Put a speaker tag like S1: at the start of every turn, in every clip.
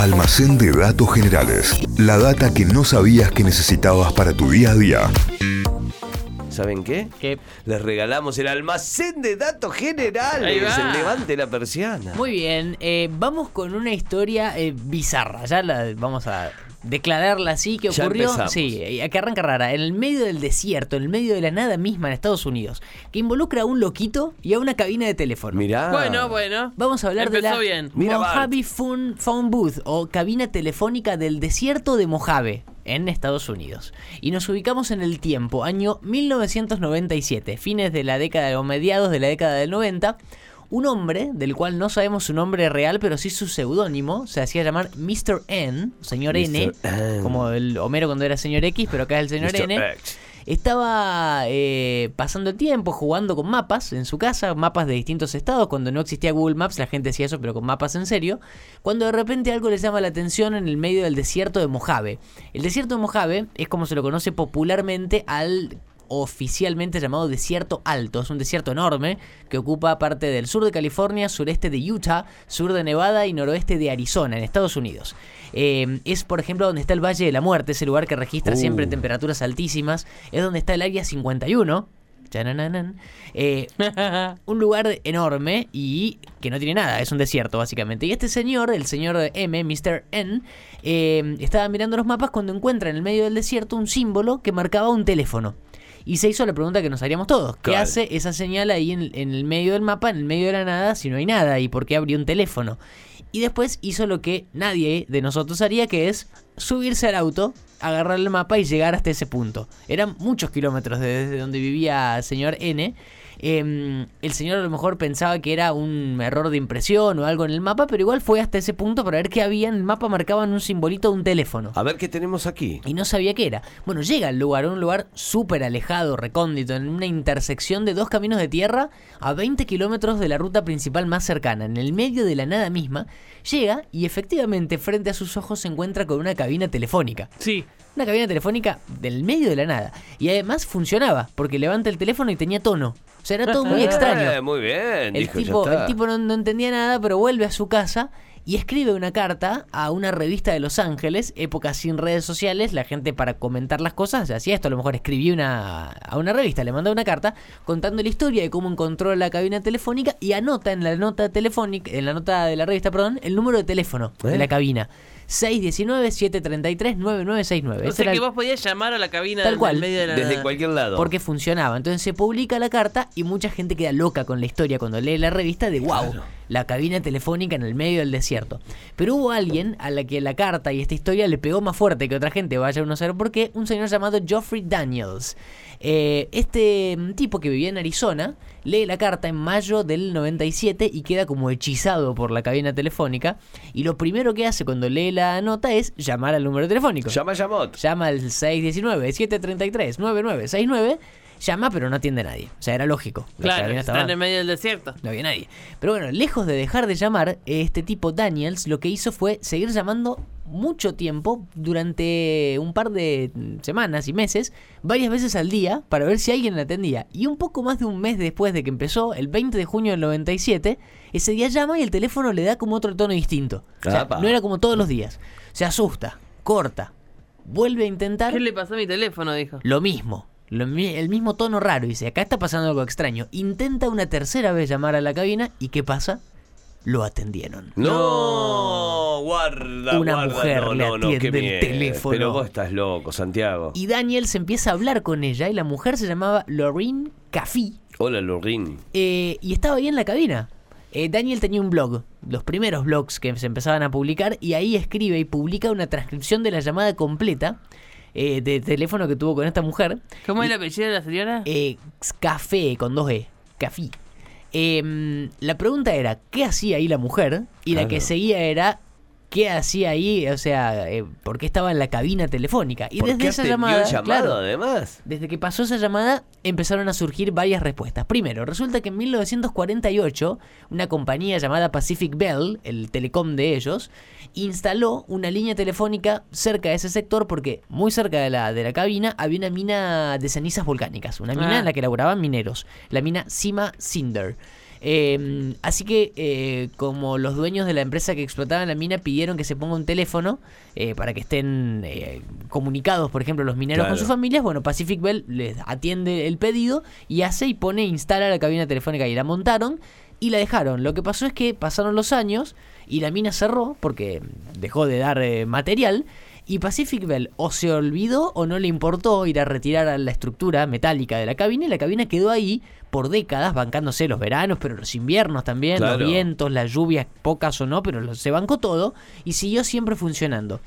S1: Almacén de datos generales. La data que no sabías que necesitabas para tu día a día.
S2: ¿Saben qué?
S3: Que
S2: Les regalamos el almacén de datos generales. El levante la persiana.
S3: Muy bien, eh, vamos con una historia eh, bizarra. Ya la vamos a declararla así que ocurrió.
S2: empezamos.
S3: Sí, que arranca rara. En el medio del desierto, en el medio de la nada misma en Estados Unidos, que involucra a un loquito y a una cabina de teléfono.
S2: Mirá.
S4: Bueno, bueno.
S3: Vamos a hablar
S4: Empezó
S3: de la
S4: bien.
S2: Mira,
S3: Mojave Phone, Phone Booth o cabina telefónica del desierto de Mojave en Estados Unidos. Y nos ubicamos en el tiempo, año 1997, fines de la década o mediados de la década del 90. Un hombre, del cual no sabemos su nombre real, pero sí su seudónimo, se hacía llamar Mr. N, señor N,
S2: Mr. N.
S3: como el Homero cuando era señor X, pero acá es el señor
S2: Mr.
S3: N.
S2: X.
S3: Estaba eh, pasando el tiempo jugando con mapas en su casa, mapas de distintos estados. Cuando no existía Google Maps, la gente hacía eso, pero con mapas en serio. Cuando de repente algo le llama la atención en el medio del desierto de Mojave. El desierto de Mojave es como se lo conoce popularmente al oficialmente llamado desierto alto. Es un desierto enorme que ocupa parte del sur de California, sureste de Utah, sur de Nevada y noroeste de Arizona, en Estados Unidos. Eh, es, por ejemplo, donde está el Valle de la Muerte, ese lugar que registra siempre
S2: Uh.
S3: temperaturas altísimas. Es donde está el Área 51. Chanananan. Eh, un lugar enorme y que no tiene nada, es un desierto básicamente. Y este señor, el señor M, Mr. N, eh, estaba mirando los mapas cuando encuentra en el medio del desierto un símbolo que marcaba un teléfono. Y se hizo la pregunta que nos haríamos todos. ¿Qué
S2: Claro.
S3: hace esa señal ahí en, en el medio del mapa, en el medio de la nada, si no hay nada? ¿Y por qué abrió un teléfono? Y después hizo lo que nadie de nosotros haría, que es subirse al auto, agarrar el mapa y llegar hasta ese punto. Eran muchos kilómetros desde donde vivía el señor N. Em, el señor a lo mejor pensaba que era un error de impresión o algo en el mapa, pero igual fue hasta ese punto para ver qué había. En el mapa marcaban un simbolito de un teléfono.
S2: A ver qué tenemos aquí.
S3: Y no sabía qué era. Bueno, llega al lugar, un lugar súper alejado, recóndito, en una intersección de dos caminos de tierra a 20 kilómetros de la ruta principal más cercana, en el medio de la nada misma. Llega y efectivamente frente a sus ojos se encuentra con una cabina telefónica.
S4: Sí.
S3: Una cabina telefónica del medio de la nada. Y además funcionaba, porque levanta el teléfono y tenía tono. O sea, era todo muy
S2: Eh,
S3: extraño.
S2: muy bien.
S3: El
S2: dijo, ya
S3: tipo,
S2: está.
S3: el tipo no, no entendía nada, pero vuelve a su casa y escribe una carta a una revista de Los Ángeles, época sin redes sociales, la gente para comentar las cosas hacía esto, a lo mejor escribía una, a una revista, le mandaba una carta contando la historia de cómo encontró la cabina telefónica y anota en la nota telefónica, en la nota de la revista, perdón, el número de teléfono de
S2: ¿Eh?
S3: la cabina. 619-733-9969.
S4: O sea que
S3: el-
S4: vos podías llamar a la cabina
S3: Tal cual.
S4: medio de la
S2: Desde
S4: nada.
S2: cualquier lado.
S3: porque funcionaba. Entonces se publica la carta y mucha gente queda loca con la historia cuando lee la revista de wow,
S2: Claro.
S3: la cabina telefónica en el medio del desierto. Pero hubo alguien a la que la carta y esta historia le pegó más fuerte que otra gente, vaya uno a saber por qué, un señor llamado Geoffrey Daniels. Eh, este mm, tipo que vivía en Arizona lee la carta en mayo del 97 y queda como hechizado por la cabina telefónica y lo primero que hace cuando lee la nota es llamar al número telefónico.
S2: Llama a.
S3: Llama al 619-733-9969. Llama, pero no atiende a nadie. O sea, era lógico. La
S4: Claro,
S3: estaba-
S4: en el medio del desierto.
S3: No había nadie. Pero bueno, lejos de dejar de llamar, este tipo Daniels lo que hizo fue seguir llamando mucho tiempo, durante un par de semanas y meses, varias veces al día, para ver si alguien le atendía. Y un poco más de un mes después de que empezó, el 20 de junio del 97, ese día llama y el teléfono le da como otro tono distinto. O sea,
S2: Apa.
S3: no era como todos los días. Se asusta, corta, vuelve a intentar
S4: ¿Qué le pasó a mi teléfono? Dijo.
S3: lo mismo. Lo el mismo tono raro. Dice, acá está pasando algo extraño. Intenta una tercera vez llamar a la cabina y ¿qué pasa? Lo atendieron.
S2: No, guarda,
S3: Una
S2: guarda,
S3: mujer
S2: no,
S3: le
S2: no, no,
S3: atiende el
S2: miedo.
S3: teléfono.
S2: Pero vos estás loco, Santiago.
S3: Y Daniel se empieza a hablar con ella y la mujer se llamaba Lorraine Caffey
S2: Hola, Lorin.
S3: eh, y estaba ahí en la cabina. Eh, Daniel tenía un blog, los primeros blogs que se empezaban a publicar, y ahí escribe y publica una transcripción de la llamada completa eh, de teléfono que tuvo con esta mujer.
S4: ¿Cómo
S3: Y-
S4: es el apellido de la señora?
S3: Eh, café con dos E. Café. Em, la pregunta era, ¿qué hacía ahí la mujer? Y la que seguía era, ¿qué hacía ahí? O sea, eh, ¿por qué estaba en la cabina telefónica? Y
S2: ¿Por
S3: desde esa llamada,
S2: llamado,
S3: claro,
S2: además?
S3: desde que pasó esa llamada, empezaron a surgir varias respuestas. Primero, resulta que en 1948, una compañía llamada Pacific Bell, el telecom de ellos, instaló una línea telefónica cerca de ese sector porque muy cerca de la, de la cabina había una mina de cenizas volcánicas, una mina
S4: Ah.
S3: en la que elaboraban mineros, la mina Sima Cinder. Eh, así que eh, como los dueños de la empresa que explotaban la mina pidieron que se ponga un teléfono eh, para que estén eh, comunicados, por ejemplo, los mineros con sus familias, bueno, Pacific Bell les atiende el pedido y hace y pone, instala la cabina telefónica y la montaron y la dejaron. Lo que pasó es que pasaron los años y la mina cerró porque dejó de dar eh, material. Y Pacific Bell o se olvidó o no le importó ir a retirar a la estructura metálica de la cabina y la cabina quedó ahí por décadas bancándose los veranos, pero los inviernos también,
S2: Claro.
S3: los vientos, las lluvias, pocas o no, pero se bancó todo y siguió siempre funcionando.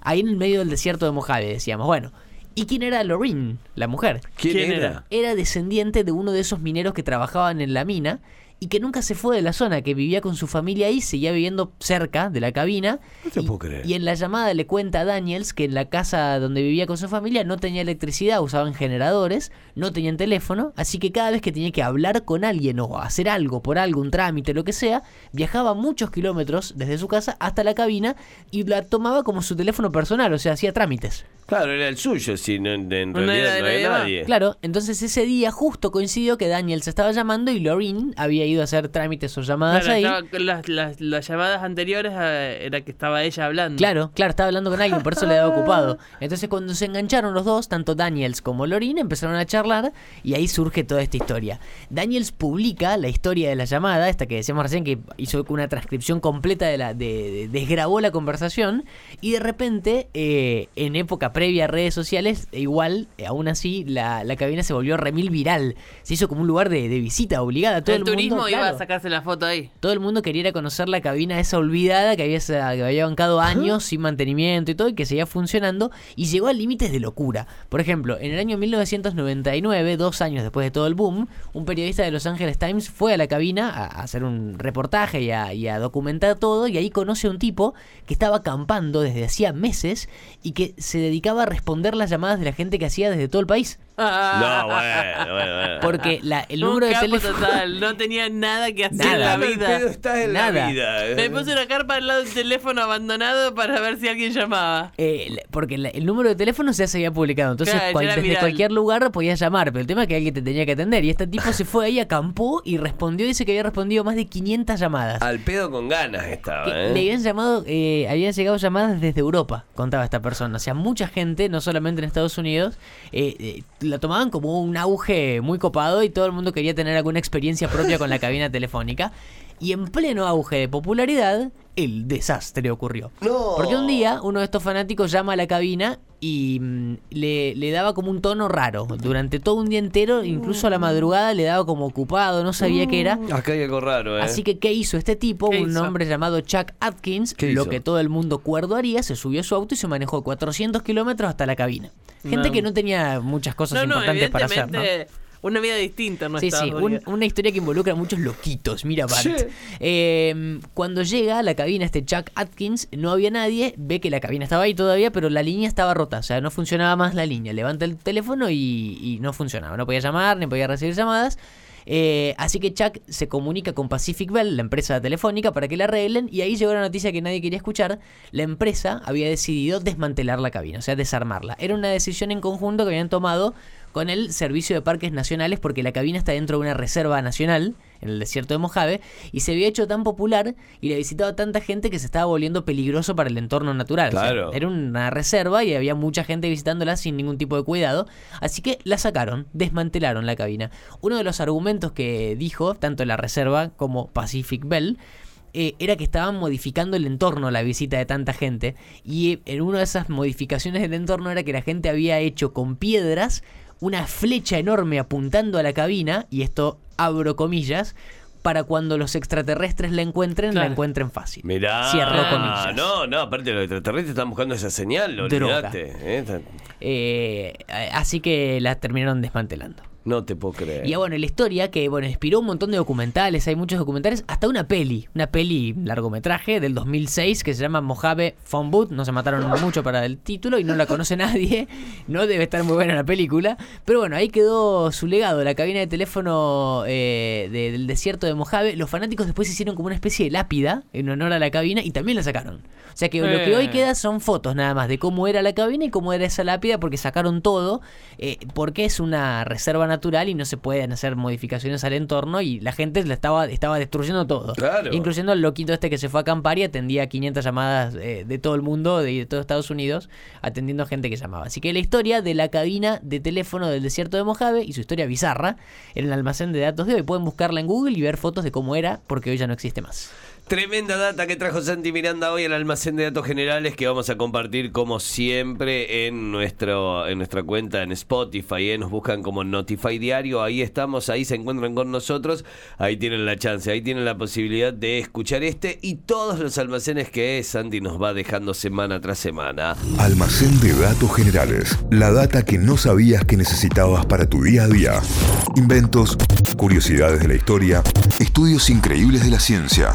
S3: Ahí en el medio del desierto de Mojave decíamos, bueno, ¿y quién era Lorraine, la mujer?
S2: ¿Quién, era?
S4: era
S3: descendiente de uno de esos mineros que trabajaban en la mina y que nunca se fue de la zona, que vivía con su familia ahí, seguía viviendo cerca de la cabina.
S2: No te
S3: y,
S2: puedo creer.
S3: y en la llamada le cuenta a Daniels que en la casa donde vivía con su familia no tenía electricidad, usaban generadores, no tenían teléfono, así que cada vez que tenía que hablar con alguien o hacer algo por algo, un trámite, lo que sea, viajaba muchos kilómetros desde su casa hasta la cabina y la tomaba como su teléfono personal, o sea, hacía trámites.
S2: Claro, era el suyo, si no, en en
S4: No era
S2: realidad
S4: de
S2: no había
S4: nadie.
S3: Claro, entonces ese día justo coincidió que Daniel se estaba llamando y Lorraine había ido a hacer trámites o llamadas
S4: Claro,
S3: ahí.
S4: estaba las, las- las llamadas anteriores eh, era que estaba ella hablando.
S3: Claro, claro, estaba hablando con alguien, por eso le daba ocupado. Entonces cuando se engancharon los dos, tanto Daniels como Lorraine, empezaron a charlar y ahí surge toda esta historia. Daniels publica la historia de la llamada, esta que decíamos recién que hizo una transcripción completa de la, de, de- desgrabó la conversación y de repente, eh, en época previa a redes sociales, e igual, eh, aún así, la, la cabina se volvió remil viral. Se hizo como un lugar de, de visita obligada. Todo
S4: el,
S3: el,
S4: turismo
S3: mundo,
S4: iba
S3: claro.
S4: a sacarse la foto ahí.
S3: Todo el mundo quería ir a conocer la cabina esa olvidada que había, que había bancado años sin mantenimiento y todo y que seguía funcionando y llegó a límites de locura. Por ejemplo, en el año 1999, dos años después de todo el boom, un periodista de Los Angeles Times fue a la cabina a, a hacer un reportaje y a, y a documentar todo y ahí conoce a un tipo que estaba acampando desde hacía meses y que se dedicaba a responder las llamadas de la gente que hacía desde todo el país.
S2: No, bueno, bueno, bueno.
S3: Porque la, el
S4: Un
S3: número de
S4: capo
S3: teléfono...
S4: total, no tenía nada que hacer
S3: Nada.
S4: en la vida.
S2: pedo, estás en
S3: Nada.
S2: la vida.
S4: Me puse una carpa al lado del teléfono abandonado para ver si alguien llamaba.
S3: Eh, porque la- el número de teléfono ya se había publicado, entonces
S4: Claro,
S3: cual- desde
S4: viral.
S3: cualquier lugar podías llamar, pero el tema es que alguien te tenía que atender y este tipo se fue ahí, acampó y respondió, dice que había respondido más de 500 llamadas.
S2: Al pedo con ganas estaba,
S3: Que
S2: ¿eh?
S3: Le habían llamado, eh, habían llegado llamadas desde Europa, contaba esta persona. O sea, mucha gente, no solamente en Estados Unidos, eh, eh, la tomaban como un auge muy copado y todo el mundo quería tener alguna experiencia propia con la cabina telefónica. Y en pleno auge de popularidad, el desastre ocurrió.
S2: No.
S3: Porque un día uno de estos fanáticos llama a la cabina y mm, le, le daba como un tono raro. Durante todo un día entero, incluso a la madrugada, le daba como ocupado, no sabía qué era.
S2: Acá hay algo raro, ¿eh?
S3: Así que, ¿qué hizo este tipo?
S4: ¿Qué
S3: Un
S4: hizo?
S3: hombre llamado Chuck Atkins,
S2: ¿Qué
S3: lo
S2: hizo?
S3: que todo el mundo cuerdo haría, se subió a su auto y se manejó 400 kilómetros hasta la cabina. Gente
S4: No.
S3: que no tenía muchas cosas
S4: No, no,
S3: importantes para hacer, ¿no?
S4: Una vida distinta no
S3: Sí, sí, un- una historia que involucra a muchos loquitos, mira Bart.
S2: Sí.
S3: Eh, cuando llega a la cabina este Chuck Atkins, no había nadie, ve que la cabina estaba ahí todavía, pero la línea estaba rota, o sea, no funcionaba más la línea. Levanta el teléfono y, y no funcionaba, no podía llamar, ni podía recibir llamadas. Eh, así que Chuck se comunica con Pacific Bell, la empresa telefónica, para que la arreglen. Y ahí llegó la noticia que nadie quería escuchar. La empresa había decidido desmantelar la cabina, o sea, desarmarla. Era una decisión en conjunto que habían tomado con el Servicio de Parques Nacionales porque la cabina está dentro de una reserva nacional en el desierto de Mojave y se había hecho tan popular y la visitaba tanta gente que se estaba volviendo peligroso para el entorno natural. O sea,
S2: Claro.
S3: era una reserva y había mucha gente visitándola sin ningún tipo de cuidado, así que la sacaron, desmantelaron la cabina. Uno de los argumentos que dijo tanto la reserva como Pacific Bell eh, era que estaban modificando el entorno la visita de tanta gente y eh, en una de esas modificaciones del entorno era que la gente había hecho con piedras una flecha enorme apuntando a la cabina y esto abro comillas para cuando los extraterrestres la encuentren la encuentren fácil.
S2: Mirá.
S3: Cierro comillas.
S2: No, no, aparte los extraterrestres están buscando esa señal,
S3: Droga.
S2: olvídate. ¿eh?
S3: Eh, así que la terminaron desmantelando.
S2: No te puedo creer.
S3: Y ah, bueno, la historia que bueno, inspiró un montón de documentales, hay muchos documentales, hasta una peli, una peli largometraje del 2006 que se llama Mojave Phone no se mataron mucho para el título y no la conoce nadie, no debe estar muy buena la película, pero bueno, ahí quedó su legado, la cabina de teléfono eh, de- del desierto de Mojave, los fanáticos después hicieron como una especie de lápida en honor a la cabina y también la sacaron. O sea que lo que hoy
S4: Eh.
S3: queda son fotos nada más de cómo era la cabina y cómo era esa lápida porque sacaron todo, eh, porque es una reserva natural natural y no se pueden hacer modificaciones al entorno y la gente la estaba, estaba destruyendo todo.
S2: Claro.
S3: Incluyendo el loquito este que se fue a acampar y atendía 500 llamadas eh, de todo el mundo, de, de todo Estados Unidos, atendiendo a gente que llamaba. Así que la historia de la cabina de teléfono del desierto de Mojave y su historia bizarra en el almacén de datos de hoy. Pueden buscarla en Google y ver fotos de cómo era, porque hoy ya no existe más.
S2: Tremenda data que trajo Santi Miranda hoy al almacén de datos generales que vamos a compartir como siempre en nuestro en nuestra cuenta en Spotify. ¿eh? Nos buscan como Notify Diario. Ahí estamos, ahí se encuentran con nosotros. Ahí tienen la chance, ahí tienen la posibilidad de escuchar este y todos los almacenes que Santi nos va dejando semana tras semana.
S1: Almacén de datos generales. La data que no sabías que necesitabas para tu día a día. Inventos, curiosidades de la historia, estudios increíbles de la ciencia,